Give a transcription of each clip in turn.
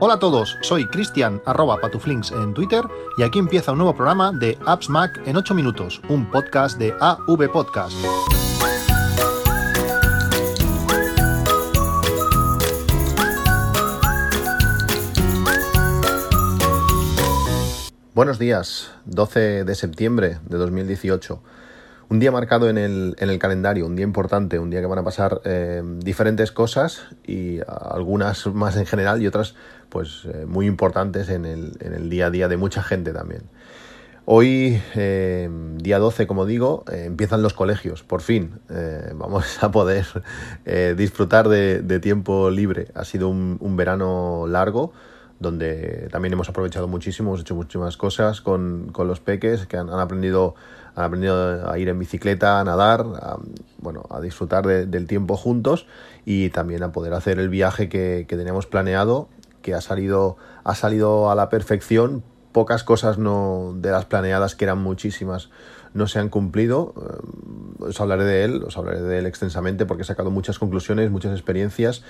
Hola a todos, soy Cristian arroba patuflinks en Twitter y aquí empieza un nuevo programa de Apps Mac en 8 minutos, un podcast de AV Podcast. Buenos días, 12 de septiembre de 2018. Un día marcado en el, en el, calendario, un día importante, un día que van a pasar eh, diferentes cosas y algunas más en general y otras pues eh, muy importantes en el, en el, día a día de mucha gente también. Hoy, eh, día 12, como digo, eh, empiezan los colegios, por fin. Vamos a poder disfrutar de, de, tiempo libre. Ha sido un verano largo donde también hemos aprovechado muchísimo, hemos hecho muchísimas cosas con, con los peques que han, han, aprendido, han aprendido a ir en bicicleta, a nadar, a, bueno, a disfrutar de, del tiempo juntos y también a poder hacer el viaje que, que, teníamos planeado, que ha salido, ha salido a la perfección. Pocas cosas no, de las planeadas, que eran muchísimas, no se han cumplido. Os hablaré de él, os hablaré de él extensamente porque he sacado muchas conclusiones, muchas experiencias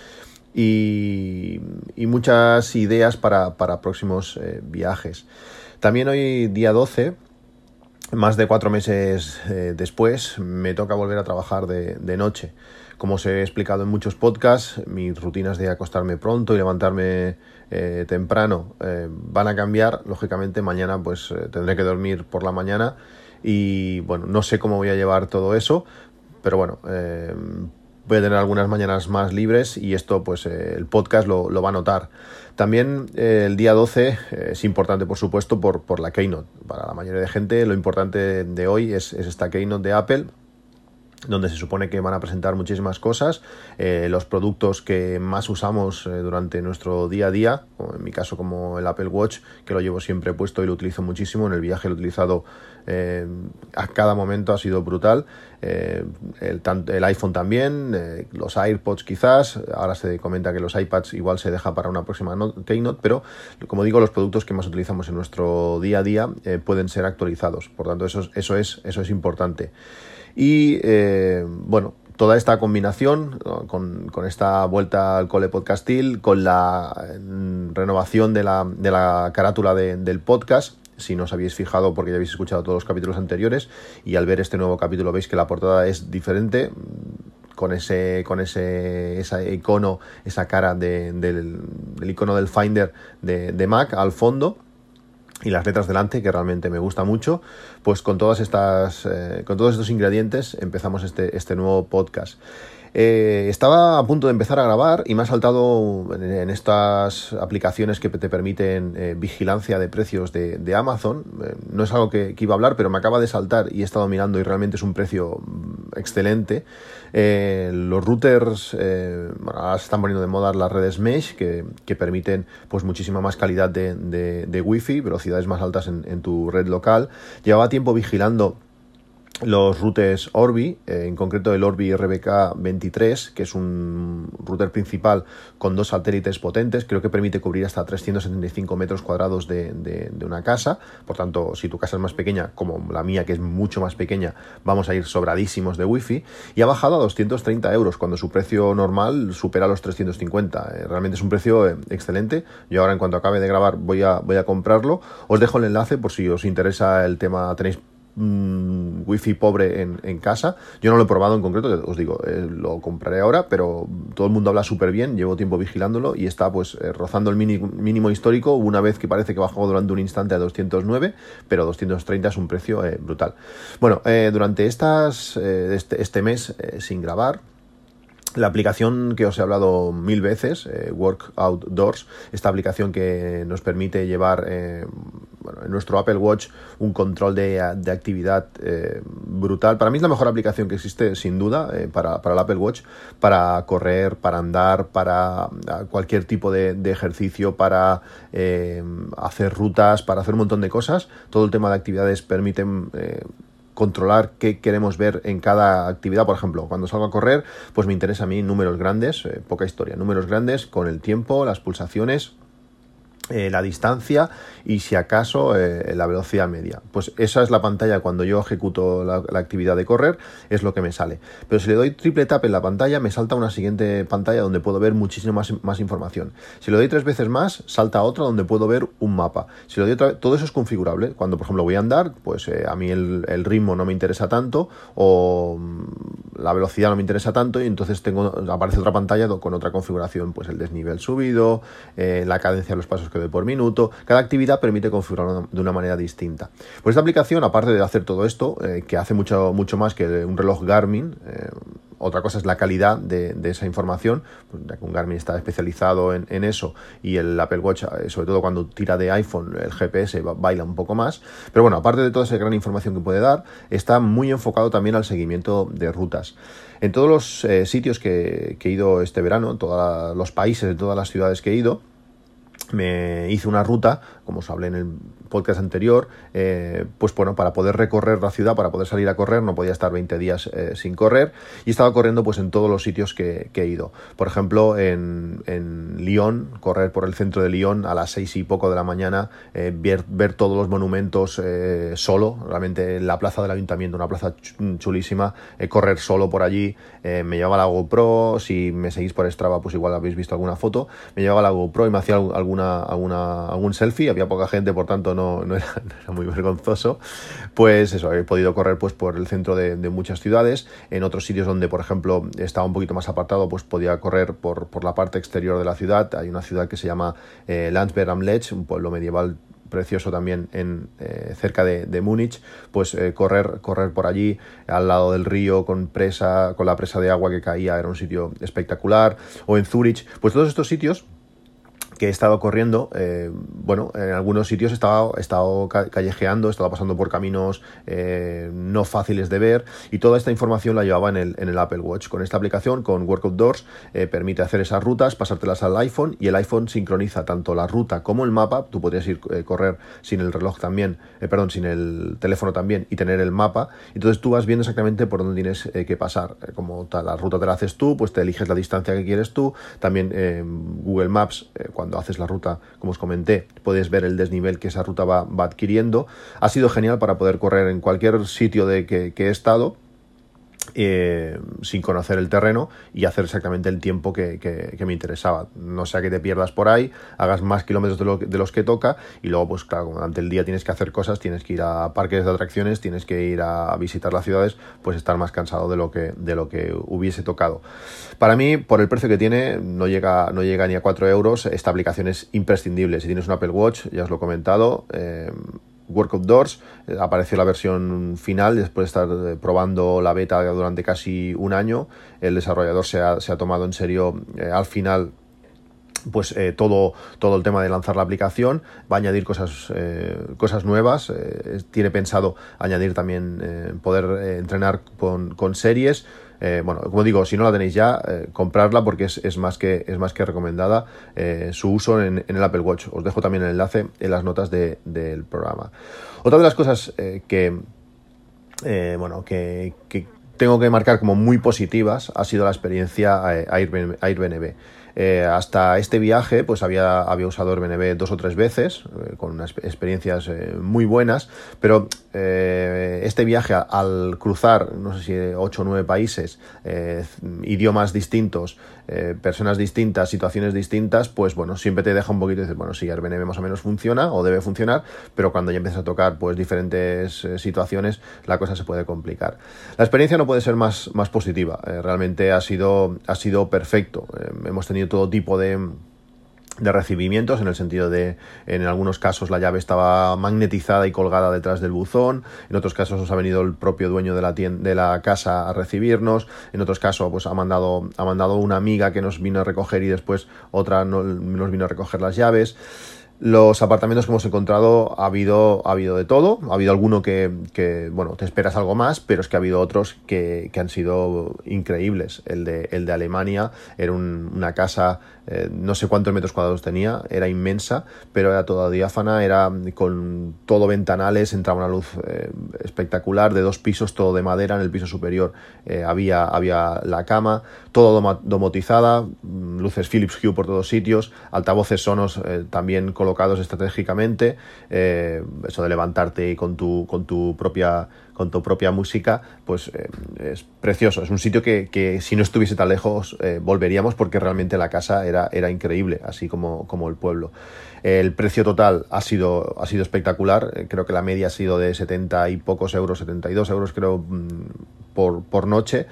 y, y muchas ideas para, para próximos eh, viajes. También hoy, día 12, más de cuatro meses eh, después, me toca volver a trabajar de, de, noche. Como os he explicado en muchos podcasts, mis rutinas de acostarme pronto y levantarme eh, temprano van a cambiar. Lógicamente, mañana pues tendré que dormir por la mañana y bueno, no sé cómo voy a llevar todo eso, pero bueno, voy a tener algunas mañanas más libres y esto pues eh, el podcast lo, va a notar. También eh, el día 12 eh, es importante por supuesto por, la Keynote. Para la mayoría de gente lo importante de hoy es esta Keynote de Apple donde se supone que van a presentar muchísimas cosas, eh, los productos que más usamos eh, durante nuestro día a día, en mi caso como el Apple Watch, que lo llevo siempre puesto y lo utilizo muchísimo, en el viaje lo he utilizado eh, a cada momento, ha sido brutal, el, el, iPhone también, los AirPods quizás, ahora se comenta que los iPads igual se deja para una próxima Keynote, pero como digo, los productos que más utilizamos en nuestro día a día pueden ser actualizados, por tanto eso, eso, es, eso es importante. Y eh, bueno, toda esta combinación con, con, esta vuelta al cole podcastil, con la renovación de la, de la carátula de, del podcast, si no os habéis fijado porque ya habéis escuchado todos los capítulos anteriores y al ver este nuevo capítulo veis que la portada es diferente con ese con ese ese icono esa cara de, del, icono del Finder de, de Mac al fondo y las letras delante, que realmente me gusta mucho, pues con todas estas, eh, con todos estos ingredientes empezamos este, este nuevo podcast. Eh, estaba a punto de empezar a grabar y me ha saltado en, estas aplicaciones que te permiten eh, vigilancia de precios de, Amazon. Eh, no es algo que, iba a hablar, pero me acaba de saltar y he estado mirando y realmente es un precio mm, excelente. Los routers, ahora se están poniendo de moda las redes mesh que, que permiten pues muchísima más calidad de, de, de wifi, velocidades más altas en, en tu red local. Llevaba tiempo vigilando los routers Orbi, eh, en concreto el Orbi RBK 23, que es un router principal con dos satélites potentes, creo que permite cubrir hasta 375 metros cuadrados de, de, de, una casa, por tanto, si tu casa es más pequeña, como la mía, que es mucho más pequeña, vamos a ir sobradísimos de wifi, y ha bajado a 230 euros, cuando su precio normal supera los 350. Eh, realmente es un precio eh, excelente, yo ahora en cuanto acabe de grabar voy a, voy a comprarlo, os dejo el enlace por si os interesa el tema, tenéis mmm, wifi pobre en, casa. Yo no lo he probado en concreto, os digo, eh, lo compraré ahora, pero todo el mundo habla súper bien, llevo tiempo vigilándolo y está pues eh, rozando el mínimo histórico una vez que parece que bajó durante un instante a 209, pero 230 es un precio eh, brutal. Bueno, durante estas, este, este mes sin grabar, la aplicación que os he hablado mil veces, eh, Work Outdoors, esta aplicación que nos permite llevar eh, en nuestro Apple Watch un control de, de actividad eh, brutal. Para mí es la mejor aplicación que existe, sin duda, eh, para, para, el Apple Watch, para correr, para andar, para cualquier tipo de, de ejercicio, para hacer rutas, para hacer un montón de cosas. Todo el tema de actividades permiten controlar qué queremos ver en cada actividad. Por ejemplo, cuando salgo a correr, pues me interesa a mí números grandes, eh, poca historia, números grandes con el tiempo, las pulsaciones, eh, la distancia y si acaso eh, la velocidad media. Pues esa es la pantalla cuando yo ejecuto la, actividad de correr, es lo que me sale. Pero si le doy triple tap en la pantalla, me salta una siguiente pantalla donde puedo ver muchísima más, información. Si le doy tres veces más, salta otra donde puedo ver un mapa. Si le doy otra todo eso es configurable. Cuando, por ejemplo, voy a andar, pues eh, a mí el, ritmo no me interesa tanto o mm, la velocidad no me interesa tanto y entonces tengo aparece otra pantalla con otra configuración, pues el desnivel subido, la cadencia de los pasos que por minuto. Cada actividad permite configurarlo de una manera distinta. Pues esta aplicación, aparte de hacer todo esto, eh, que hace mucho, mucho más que un reloj Garmin, eh, otra cosa es la calidad de, esa información, pues, ya que un Garmin está especializado en, eso y el Apple Watch, eh, sobre todo cuando tira de iPhone, el GPS baila un poco más. Pero bueno, aparte de toda esa gran información que puede dar, está muy enfocado también al seguimiento de rutas. En todos los sitios que, que, he ido este verano, en todos los países, en todas las ciudades que he ido, me hice una ruta, como os hablé en el podcast anterior, eh, pues bueno, para poder recorrer la ciudad, para poder salir a correr, no podía estar 20 días eh, sin correr y estaba corriendo pues en todos los sitios que, he ido. Por ejemplo, en, en, Lyon, correr por el centro de Lyon a las 6 y poco de la mañana, eh, ver, ver, todos los monumentos solo, realmente la plaza del ayuntamiento, una plaza chulísima, correr solo por allí, me llevaba la GoPro, si me seguís por Strava pues igual habéis visto alguna foto, me llevaba la GoPro y me hacía alguna, alguna, algún selfie, había poca gente, por tanto no, no, era, muy vergonzoso, pues eso, he podido correr pues por el centro de, muchas ciudades, en otros sitios donde, por ejemplo, estaba un poquito más apartado, pues podía correr por, por la parte exterior de la ciudad, hay una ciudad que se llama eh, Landsberg am Lech, un pueblo medieval precioso también en eh, cerca de, Múnich, pues eh, correr, correr por allí al lado del río con presa, con la presa de agua que caía, era un sitio espectacular, o en Zurich, pues todos estos sitios que he estado corriendo, eh, bueno, en algunos sitios he estado, he estado callejeando, he estado pasando por caminos eh, no fáciles de ver y toda esta información la llevaba en el, en el Apple Watch. Con esta aplicación, con Work Outdoors, eh, permite hacer esas rutas, pasártelas al iPhone y el iPhone sincroniza tanto la ruta como el mapa. Tú podrías ir correr sin el reloj también, perdón, sin el teléfono también y tener el mapa. Entonces tú vas viendo exactamente por dónde tienes que pasar. como tal, la ruta te la haces tú, pues te eliges la distancia que quieres tú. También Google Maps, cuando haces la ruta, como os comenté, puedes ver el desnivel que esa ruta va, adquiriendo. Ha sido genial para poder correr en cualquier sitio de que he estado eh, sin conocer el terreno y hacer exactamente el tiempo que, me interesaba. No sea que te pierdas por ahí, hagas más kilómetros de, los que toca y luego, pues claro, durante el día tienes que hacer cosas, tienes que ir a parques de atracciones, tienes que ir a visitar las ciudades, pues estar más cansado de lo que, de lo que hubiese tocado. Para mí, por el precio que tiene, no llega, no llega ni a 4 euros. Esta aplicación es imprescindible. Si tienes un Apple Watch, ya os lo he comentado, eh, Work Outdoors. Eh, apareció la versión final después de estar eh, probando la beta durante casi un año. El desarrollador se ha, tomado en serio eh, al final pues todo, todo el tema de lanzar la aplicación, va a añadir cosas, cosas nuevas, tiene pensado añadir también poder entrenar con, con series, eh, bueno, como digo, si no la tenéis ya, eh, comprarla porque es, más que, es más que recomendada eh, su uso en, el Apple Watch. Os dejo también el enlace en las notas del programa. Otra de las cosas que, bueno, que, tengo que marcar como muy positivas ha sido la experiencia Airbnb. Eh, hasta este viaje, pues había, había usado Airbnb dos o tres veces, eh, con unas experiencias eh, muy buenas, pero este viaje al cruzar, no sé si ocho o nueve países, idiomas distintos, personas distintas, situaciones distintas, pues bueno, siempre te deja un poquito de decir, bueno, sí, Airbnb más o menos funciona o debe funcionar, pero cuando ya empiezas a tocar pues diferentes situaciones, la cosa se puede complicar. La experiencia no puede ser más, más positiva, realmente ha sido, ha sido perfecto. hemos tenido todo tipo de, de recibimientos, en el sentido de, en algunos casos la llave estaba magnetizada y colgada detrás del buzón, en otros casos nos ha venido el propio dueño de la, de la casa a recibirnos, en otros casos pues ha mandado, ha mandado una amiga que nos vino a recoger y después otra nos vino a recoger las llaves. Los apartamentos que hemos encontrado ha habido, ha habido de todo. Ha habido alguno que, bueno, te esperas algo más, pero es que ha habido otros que, han sido increíbles. El de, el de Alemania era una casa eh, no sé cuántos metros cuadrados tenía, era inmensa, pero era toda diáfana, era con todo ventanales, entraba una luz eh, espectacular de dos pisos, todo de madera, en el piso superior eh, había, había la cama, todo domotizada, mm, luces Philips Hue por todos sitios, altavoces sonos también colocados estratégicamente, eso de levantarte con tu, con tu propia con tu propia música, pues es precioso. Es un sitio que, si no estuviese tan lejos volveríamos porque realmente la casa era, era increíble, así como, como el pueblo. El precio total ha sido, ha sido espectacular. Eh, creo que la media ha sido de 70 y pocos euros, 72 euros creo mm, por, por noche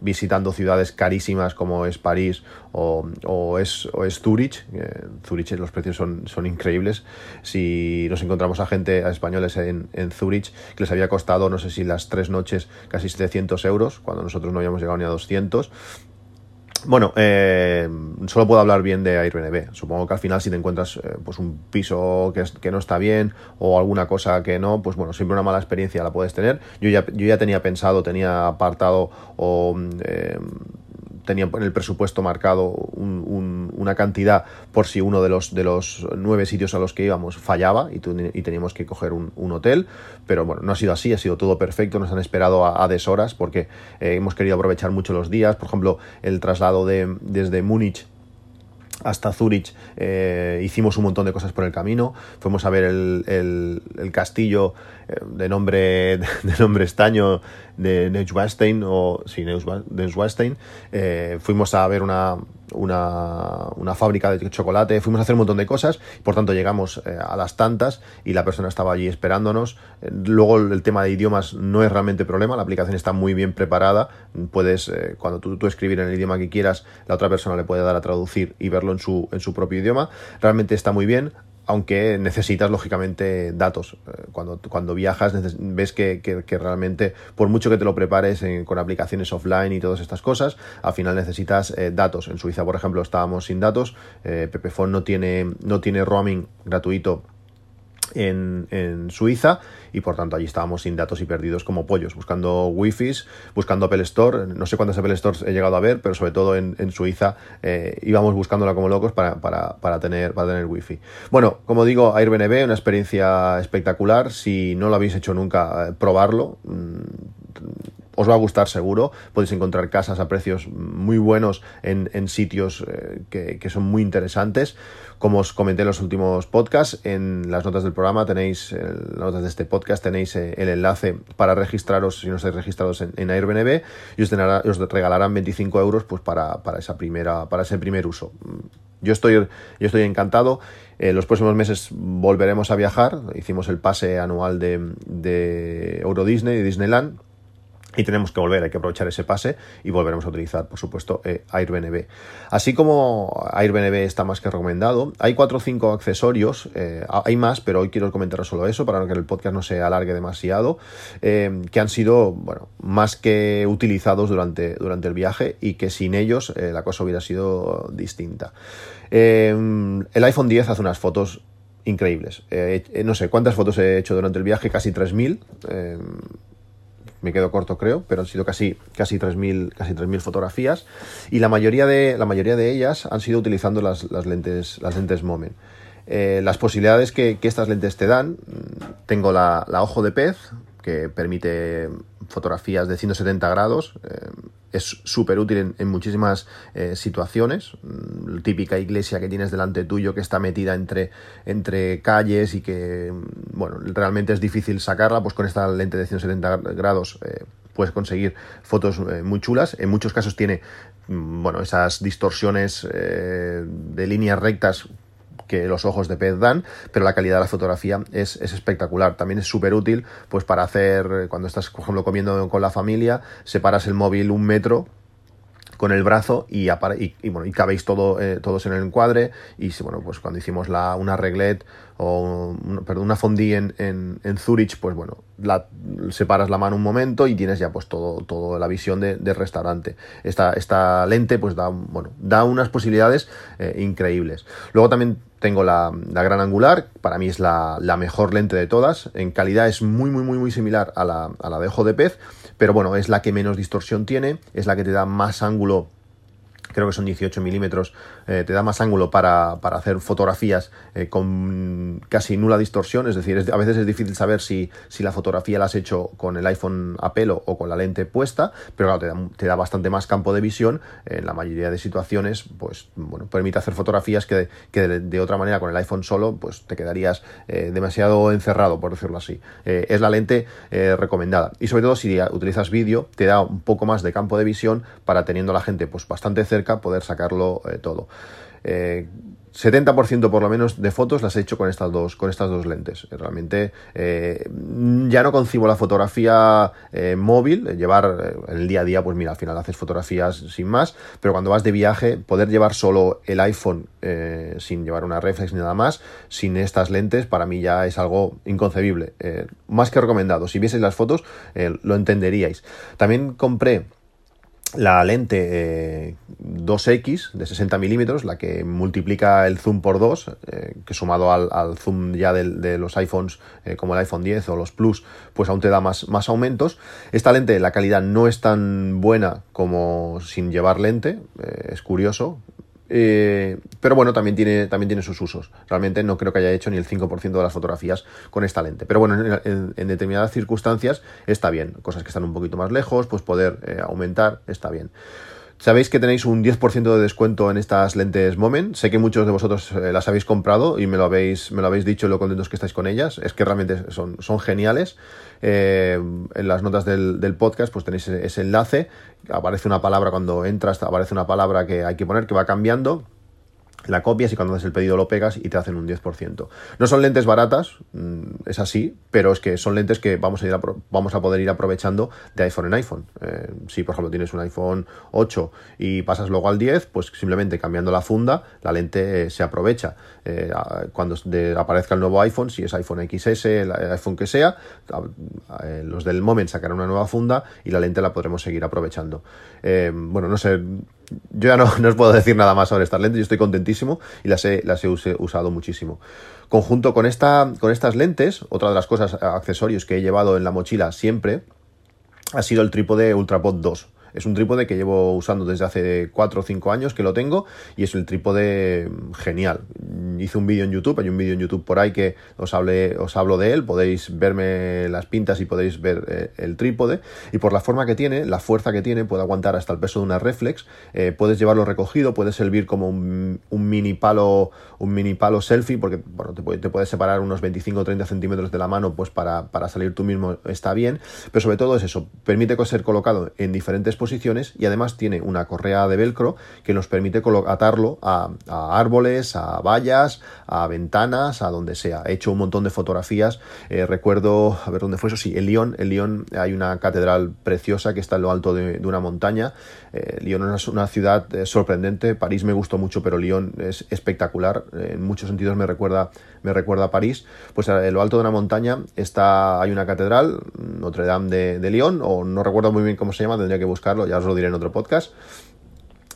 visitando ciudades carísimas como es París o, es, o es Zurich. Eh, Zurich los precios son, son increíbles. Si nos encontramos a gente, a españoles en, en Zurich, que les había costado, no sé si las tres noches, casi 700 euros, cuando nosotros no habíamos llegado ni a 200. Bueno, eh, solo puedo hablar bien de Airbnb. Supongo que al final si te encuentras eh, pues un piso que, que, no está bien o alguna cosa que no, pues bueno, siempre una mala experiencia la puedes tener. Yo ya, yo ya tenía pensado, tenía apartado o eh, tenía en el presupuesto marcado una cantidad por si uno de los, de los nueve sitios a los que íbamos fallaba y, teníamos que coger un, hotel, pero bueno, no ha sido así, ha sido todo perfecto, nos han esperado a, deshoras porque eh, hemos querido aprovechar mucho los días, por ejemplo, el traslado de, desde Múnich hasta Zurich eh, hicimos un montón de cosas por el camino. Fuimos a ver el, el, castillo eh, de nombre de nombre estaño de Neuschwanstein o sí, Neuschwanstein. Eh, fuimos a ver una, una, una, fábrica de chocolate, fuimos a hacer un montón de cosas, por tanto llegamos a las tantas y la persona estaba allí esperándonos. luego el tema de idiomas no es realmente problema, la aplicación está muy bien preparada, puedes, cuando tú, tú escribir en el idioma que quieras, la otra persona le puede dar a traducir y verlo en su, en su propio idioma. Realmente está muy bien, aunque necesitas lógicamente datos. Eh, cuando, cuando viajas ves que, que, realmente, por mucho que te lo prepares con aplicaciones offline y todas estas cosas, al final necesitas eh, datos. En Suiza, por ejemplo, estábamos sin datos. Eh, Pepefon no tiene, no tiene roaming gratuito en, en, Suiza y por tanto allí estábamos sin datos y perdidos como pollos, buscando wifi, buscando Apple Store, no sé cuántas Apple Stores he llegado a ver, pero sobre todo en, Suiza eh, íbamos buscándola como locos para, para, para, tener, para tener wifi. Bueno, como digo, Airbnb, una experiencia espectacular, si no lo habéis hecho nunca, eh, probarlo. Mm, os va a gustar seguro. Podéis encontrar casas a precios muy buenos en, sitios eh, que, son muy interesantes. Como os comenté en los últimos podcasts, en las notas del programa tenéis, en las notas de este podcast tenéis eh, el enlace para registraros si no estáis registrados en, Airbnb y os, regalarán 25 euros pues para, para, esa primera, para ese primer uso. Yo estoy, yo estoy encantado. En los próximos meses volveremos a viajar. Hicimos el pase anual de Euro Disney y Disneyland y tenemos que volver, hay que aprovechar ese pase y volveremos a utilizar, por supuesto, eh, Airbnb. Así como Airbnb está más que recomendado, hay cuatro o cinco accesorios, eh, hay más, pero hoy quiero comentar solo eso para que el podcast no se alargue demasiado, eh, que han sido, bueno, más que utilizados durante, durante el viaje y que sin ellos la cosa hubiera sido distinta. el iPhone 10 hace unas fotos increíbles. no sé cuántas fotos he hecho durante el viaje, casi 3.000 me quedo corto creo, pero han sido casi, casi 3.000 casi fotografías y la mayoría, de, la mayoría de ellas han sido utilizando las, las lentes, las lentes. Eh, las posibilidades que, que, estas lentes te dan, tengo la, la ojo de pez, que permite fotografías de 170 grados. Eh, es súper útil en, muchísimas eh, situaciones. La mm, típica iglesia que tienes delante tuyo que está metida entre, entre calles y que, mm, bueno, realmente es difícil sacarla, pues con esta lente de 170 grados eh, puedes conseguir fotos muy chulas. En muchos casos tiene, mm, bueno, esas distorsiones de líneas rectas que los ojos de pez dan, pero la calidad de la fotografía es, espectacular. También es súper útil pues para hacer, cuando estás, por ejemplo, comiendo con la familia, separas el móvil un metro con el brazo y, y, bueno, y cabéis todo, eh, todos en el encuadre y bueno, pues cuando hicimos la, una reglet o perdón, una fondue en, en, en, Zurich, pues bueno, la, separas la mano un momento y tienes ya pues todo, todo la visión de, restaurante. Esta, esta lente pues da, bueno, da unas posibilidades eh, increíbles. Luego también tengo la, la, gran angular, para mí es la, la, mejor lente de todas. En calidad es muy, muy, muy, muy similar a la, a la de ojo de pez, pero bueno, es la que menos distorsión tiene, es la que te da más ángulo creo que son 18 milímetros, eh, te da más ángulo para, hacer fotografías eh, con casi nula distorsión, es decir, a veces es difícil saber si, si, la fotografía la has hecho con el iPhone a pelo o con la lente puesta, pero claro, te da, te da bastante más campo de visión, en la mayoría de situaciones, pues bueno, permite hacer fotografías que, que de, otra manera con el iPhone solo, pues te quedarías eh, demasiado encerrado, por decirlo así. es la lente recomendada. Y sobre todo si utilizas vídeo, te da un poco más de campo de visión para teniendo a la gente pues bastante cerca poder sacarlo eh, todo. 70% eh, por lo menos de fotos las he hecho con estas dos, con estas dos lentes. Realmente eh, ya no concibo la fotografía móvil, llevar en el día a día, pues mira, al final haces fotografías sin más, pero cuando vas de viaje, poder llevar solo el iPhone sin llevar una reflex ni nada más, sin estas lentes, para mí ya es algo inconcebible. más que recomendado. Si vieseis las fotos, lo entenderíais. También compré la lente 2X eh, de 60 milímetros, la que multiplica el zoom por 2, eh, que sumado al, zoom ya de, los iPhones eh, como el iPhone 10 o los Plus, pues aún te da más, más aumentos. Esta lente, la calidad no es tan buena como sin llevar lente, es curioso, eh, pero bueno, también tiene, también tiene sus usos. Realmente no creo que haya hecho ni el 5% de las fotografías con esta lente. Pero bueno, en, determinadas circunstancias está bien. Cosas que están un poquito más lejos, pues poder eh, aumentar está bien. Sabéis que tenéis un 10% de descuento en estas lentes Moment. Sé que muchos de vosotros eh, las habéis comprado y me lo habéis, me lo habéis dicho lo contentos que estáis con ellas. Es que realmente son, son geniales. Eh, en las notas del, del, podcast pues tenéis ese enlace. Aparece una palabra cuando entras, aparece una palabra que hay que poner que va cambiando la copias y cuando haces el pedido lo pegas y te hacen un 10%. No son lentes baratas, mm, es así, pero es que son lentes que vamos a, ir vamos a poder ir aprovechando de iPhone en iPhone. Eh, si por ejemplo tienes un iPhone 8 y pasas luego al 10, pues simplemente cambiando la funda, la lente eh, se aprovecha. Eh, cuando aparezca el nuevo iPhone, si es iPhone XS, el iPhone que sea, los del Moment sacarán una nueva funda y la lente la podremos seguir aprovechando. bueno, no sé yo ya no, os puedo decir nada más sobre estas lentes, yo estoy contentísimo y las he, las he usado muchísimo. Conjunto con, esta, con estas lentes, otra de las cosas, accesorios que he llevado en la mochila siempre, ha sido el trípode Ultrapod 2. Es un trípode que llevo usando desde hace 4 o 5 años que lo tengo y es el trípode genial. Hice un vídeo en YouTube, hay un vídeo en YouTube por ahí que os, hable, os hablo de él, podéis verme las pintas y podéis ver eh, el trípode y por la forma que tiene, la fuerza que tiene, puede aguantar hasta el peso de una reflex, eh, puedes llevarlo recogido, puede servir como un, mini palo un mini palo selfie porque bueno, te, te puedes separar unos 25 o 30 centímetros de la mano pues para, para salir tú mismo está bien, pero sobre todo es eso, permite ser colocado en diferentes posiciones y además tiene una correa de velcro que nos permite atarlo a, árboles, a vallas, a ventanas, a donde sea. He hecho un montón de fotografías. Eh, recuerdo, a ver dónde fue eso, sí, en Lyon. En Lyon hay una catedral preciosa que está en lo alto de, una montaña. Eh, Lyon es una ciudad eh, sorprendente. París me gustó mucho, pero Lyon es espectacular. en muchos sentidos me recuerda, me recuerda a París. Pues en lo alto de una montaña está, hay una catedral, Notre Dame de, de Lyon, o no recuerdo muy bien cómo se llama, tendría que buscarlo, ya os lo diré en otro podcast.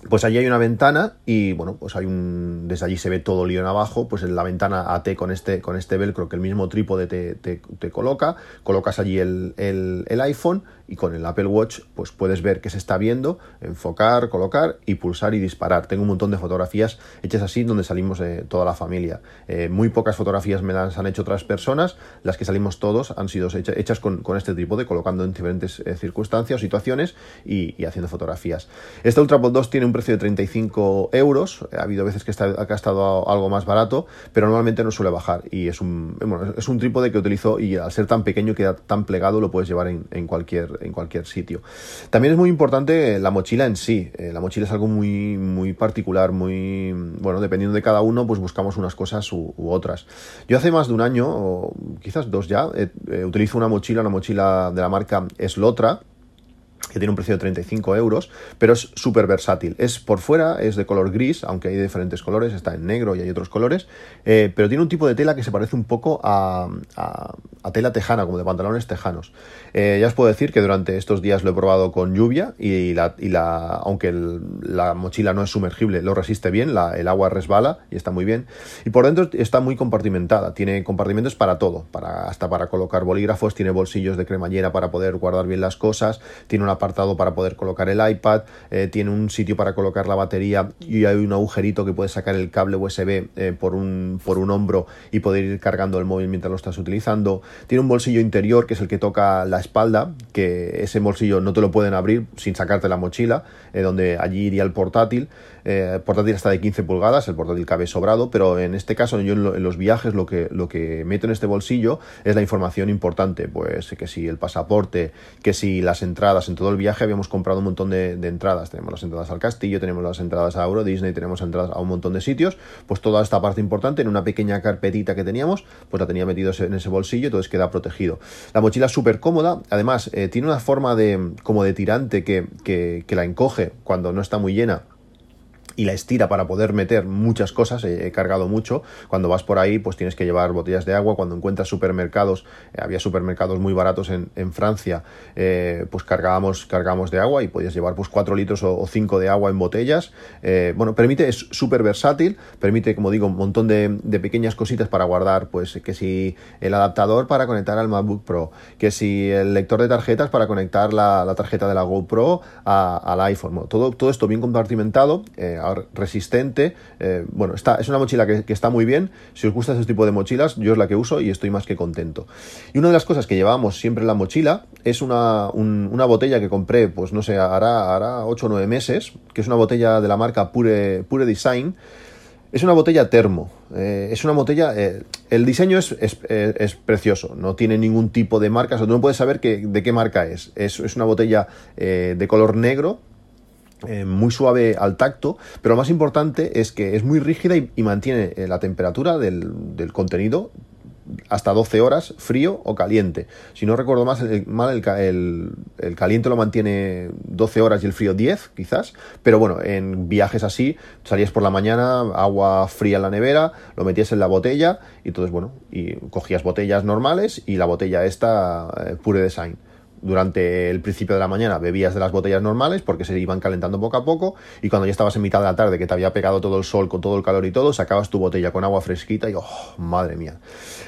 Pues allí hay una ventana y bueno, pues hay un. Desde allí se ve todo Lyon abajo. Pues en la ventana AT con este, con este velcro que el mismo trípode te, te, coloca. Colocas allí el, el, iPhone y con el Apple Watch pues puedes ver que se está viendo, enfocar, colocar y pulsar y disparar. Tengo un montón de fotografías hechas así donde salimos de toda la familia. Eh, muy pocas fotografías me las han hecho otras personas, las que salimos todos han sido hechas, con, con, este trípode, colocando en diferentes eh, circunstancias o situaciones y, haciendo fotografías. Este Ultrapod 2 tiene un precio de 35 euros, ha habido veces que, ha estado algo más barato, pero normalmente no suele bajar y es un, es un trípode que utilizo y al ser tan pequeño queda tan plegado lo puedes llevar en, cualquier en cualquier sitio. También es muy importante la mochila en sí. Eh, la mochila es algo muy, muy particular, muy, bueno, dependiendo de cada uno, pues buscamos unas cosas u, otras. Yo hace más de un año, o quizás dos ya, eh, eh, utilizo una mochila, una mochila de la marca Slotra, que tiene un precio de 35 euros, pero es súper versátil. Es por fuera, es de color gris, aunque hay diferentes colores, está en negro y hay otros colores, eh, pero tiene un tipo de tela que se parece un poco a, tela tejana, como de pantalones tejanos. Eh, ya os puedo decir que durante estos días lo he probado con lluvia y, la, y la, aunque la mochila no es sumergible, lo resiste bien, el agua resbala y está muy bien. Y por dentro está muy compartimentada, tiene compartimentos para todo, para, hasta para colocar bolígrafos, tiene bolsillos de cremallera para poder guardar bien las cosas, tiene una apartado para poder colocar el iPad, eh, tiene un sitio para colocar la batería y hay un agujerito que puedes sacar el cable USB eh, por, un, por un hombro y poder ir cargando el móvil mientras lo estás utilizando. Tiene un bolsillo interior que es el que toca la espalda, que ese bolsillo no te lo pueden abrir sin sacarte la mochila, donde allí iría el portátil. El portátil está de 15 pulgadas, el portátil cabe sobrado, pero en este caso yo en, los viajes lo que, lo que meto en este bolsillo es la información importante, pues que si el pasaporte, que si las entradas, en todo el viaje habíamos comprado un montón de, entradas, tenemos las entradas al castillo, tenemos las entradas a Euro Disney, tenemos entradas a un montón de sitios, pues toda esta parte importante en una pequeña carpetita que teníamos, pues la tenía metido en ese bolsillo, entonces queda protegido. La mochila es súper cómoda, además eh, tiene una forma de como de tirante que, que la encoge cuando no está muy llena y la estira para poder meter muchas cosas, he, cargado mucho. Cuando vas por ahí, pues tienes que llevar botellas de agua. Cuando encuentras supermercados, eh, había supermercados muy baratos en, Francia, eh, pues cargábamos, cargábamos de agua y podías llevar pues 4 litros o, 5 de agua en botellas. Eh, bueno, permite, es súper versátil, permite, como digo, un montón de, pequeñas cositas para guardar, pues que si el adaptador para conectar al MacBook Pro, que si el lector de tarjetas para conectar la tarjeta de la GoPro al iPhone. todo, todo esto bien compartimentado resistente. Eh, bueno, está, es una mochila que, está muy bien. Si os gusta ese tipo de mochilas, yo es la que uso y estoy más que contento. Y una de las cosas que llevábamos siempre en la mochila es una, una botella que compré, pues no sé, hará, hará 8 o 9 meses, que es una botella de la marca Pure, Pure Design. Es una botella termo. Eh, es una botella. Eh, el diseño es, es, precioso. No tiene ningún tipo de marca. O tú no puedes saber de qué marca es. Es, una botella de color negro eh, muy suave al tacto, pero lo más importante es que es muy rígida y, mantiene eh, la temperatura del, contenido hasta 12 horas, frío o caliente. Si no recuerdo más, el, mal, el, el, caliente lo mantiene 12 horas y el frío 10, quizás. Pero bueno, en viajes así, salías por la mañana, agua fría en la nevera, lo metías en la botella y entonces, bueno, y cogías botellas normales y la botella esta, eh, Pure Design durante el principio de la mañana bebías de las botellas normales porque se iban calentando poco a poco y cuando ya estabas en mitad de la tarde que te había pegado todo el sol con todo el calor y todo, sacabas tu botella con agua fresquita y oh, madre mía.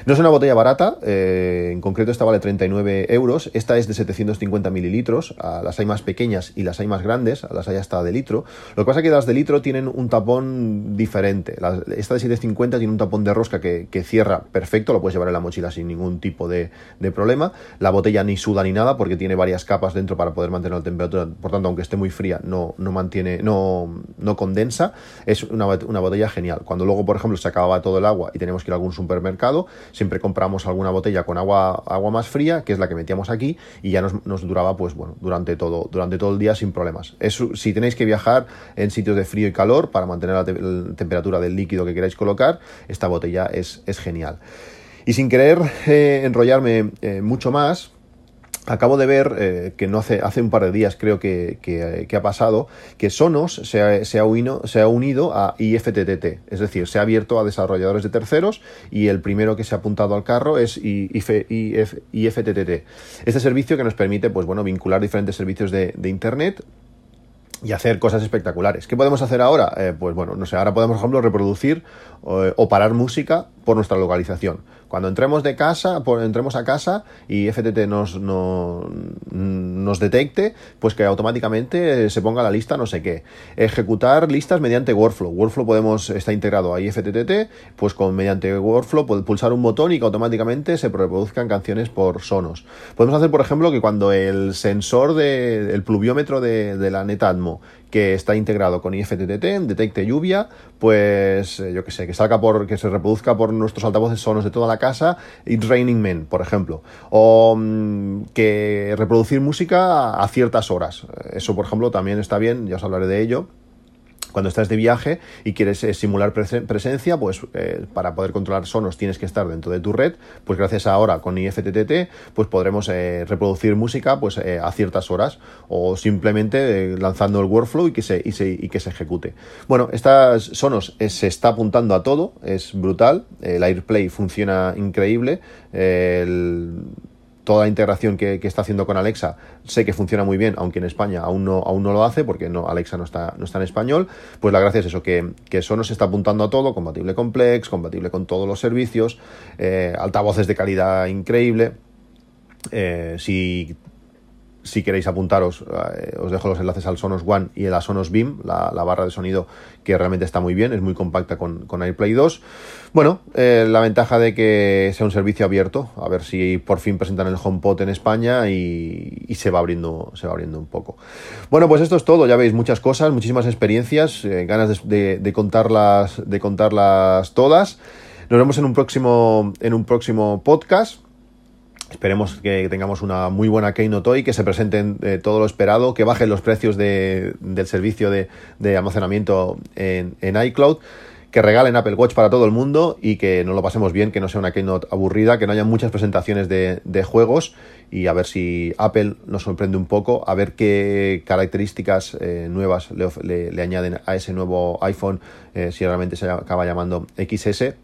No es una botella barata, eh, en concreto esta vale 39 euros, esta es de 750 mililitros, las hay más pequeñas y las hay más grandes, las hay hasta de litro. Lo que pasa es que las de litro tienen un tapón diferente, esta de 750 tiene un tapón de rosca que, cierra perfecto, lo puedes llevar en la mochila sin ningún tipo de, problema, la botella ni suda ni nada tiene varias capas dentro para poder mantener la temperatura, por tanto, aunque esté muy fría, no, no mantiene, no, no condensa. Es una, una, botella genial. Cuando luego, por ejemplo, se acababa todo el agua y tenemos que ir a algún supermercado, siempre compramos alguna botella con agua, agua más fría, que es la que metíamos aquí, y ya nos, nos duraba, pues bueno, durante todo, durante todo el día sin problemas. Es, si tenéis que viajar en sitios de frío y calor para mantener la, temperatura del líquido que queráis colocar, esta botella es, es genial. Y sin querer eh, enrollarme eh, mucho más, Acabo de ver eh, que no hace, hace un par de días creo que, que, ha pasado que Sonos se ha, se, ha unido, se ha, unido, a IFTTT, es decir, se ha abierto a desarrolladores de terceros y el primero que se ha apuntado al carro es IFTTT. Este servicio que nos permite pues, bueno, vincular diferentes servicios de, Internet y hacer cosas espectaculares. ¿Qué podemos hacer ahora? Eh, pues bueno, no sé, ahora podemos, por ejemplo, reproducir o parar música por nuestra localización. Cuando entremos de casa, entremos a casa y FTT nos, nos detecte, pues que automáticamente se ponga la lista no sé qué. Ejecutar listas mediante Workflow. Workflow podemos, está integrado ahí FTTT, pues con mediante Workflow pulsar un botón y que automáticamente se reproduzcan canciones por sonos. Podemos hacer, por ejemplo, que cuando el sensor del de, pluviómetro de, de la Netatmo que está integrado con IFTTT, detecte lluvia, pues eh, yo que sé, que salga por, que se reproduzca por nuestros altavoces sonos de toda la casa, It's Raining Men, por ejemplo, o mm, que reproducir música a ciertas horas. Eso, por ejemplo, también está bien, ya os hablaré de ello cuando estás de viaje y quieres eh, simular presencia, pues eh, para poder controlar sonos tienes que estar dentro de tu red, pues gracias a ahora con IFTTT, pues podremos eh, reproducir música pues a ciertas horas o simplemente lanzando el workflow y que se, y, que se ejecute. Bueno, estas sonos se está apuntando a todo, es brutal, el AirPlay funciona increíble, toda la integración que, está haciendo con Alexa sé que funciona muy bien, aunque en España aún no, aún no lo hace porque no, Alexa no está, no está en español, pues la gracia es eso, que, que eso nos está apuntando a todo, compatible con Plex, compatible con todos los servicios, eh, altavoces de calidad increíble. Eh, si queréis apuntaros, eh, os dejo los enlaces al Sonos One y a Sonos Beam, la, barra de sonido que realmente está muy bien, es muy compacta con, AirPlay 2. Bueno, eh, la ventaja de que sea un servicio abierto, a ver si por fin presentan el HomePod en España y, se, va abriendo, se va abriendo un poco. Bueno, pues esto es todo, ya veis muchas cosas, muchísimas experiencias, eh, ganas de, contarlas, de contarlas todas. Nos vemos en un próximo, en un próximo podcast. Esperemos que tengamos una muy buena Keynote hoy, que se presenten eh, todo lo esperado, que bajen los precios del servicio de, almacenamiento en, iCloud, que regalen Apple Watch para todo el mundo y que nos lo pasemos bien, que no sea una Keynote aburrida, que no haya muchas presentaciones de, juegos y a ver si Apple nos sorprende un poco, a ver qué características eh, nuevas le, añaden a ese nuevo iPhone, eh, si realmente se acaba llamando XS,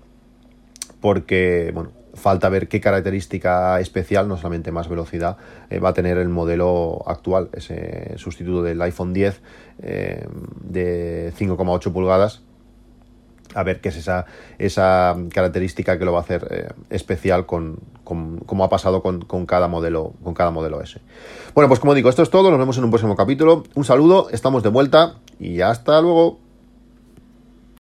porque, bueno, falta ver qué característica especial, no solamente más velocidad, eh, va a tener el modelo actual, ese sustituto del iPhone 10 eh, de 5,8 pulgadas. A ver qué es esa, esa característica que lo va a hacer eh, especial con, como ha pasado con, con, cada modelo, con cada modelo S. Bueno, pues como digo, esto es todo. Nos vemos en un próximo capítulo. Un saludo, estamos de vuelta y hasta luego.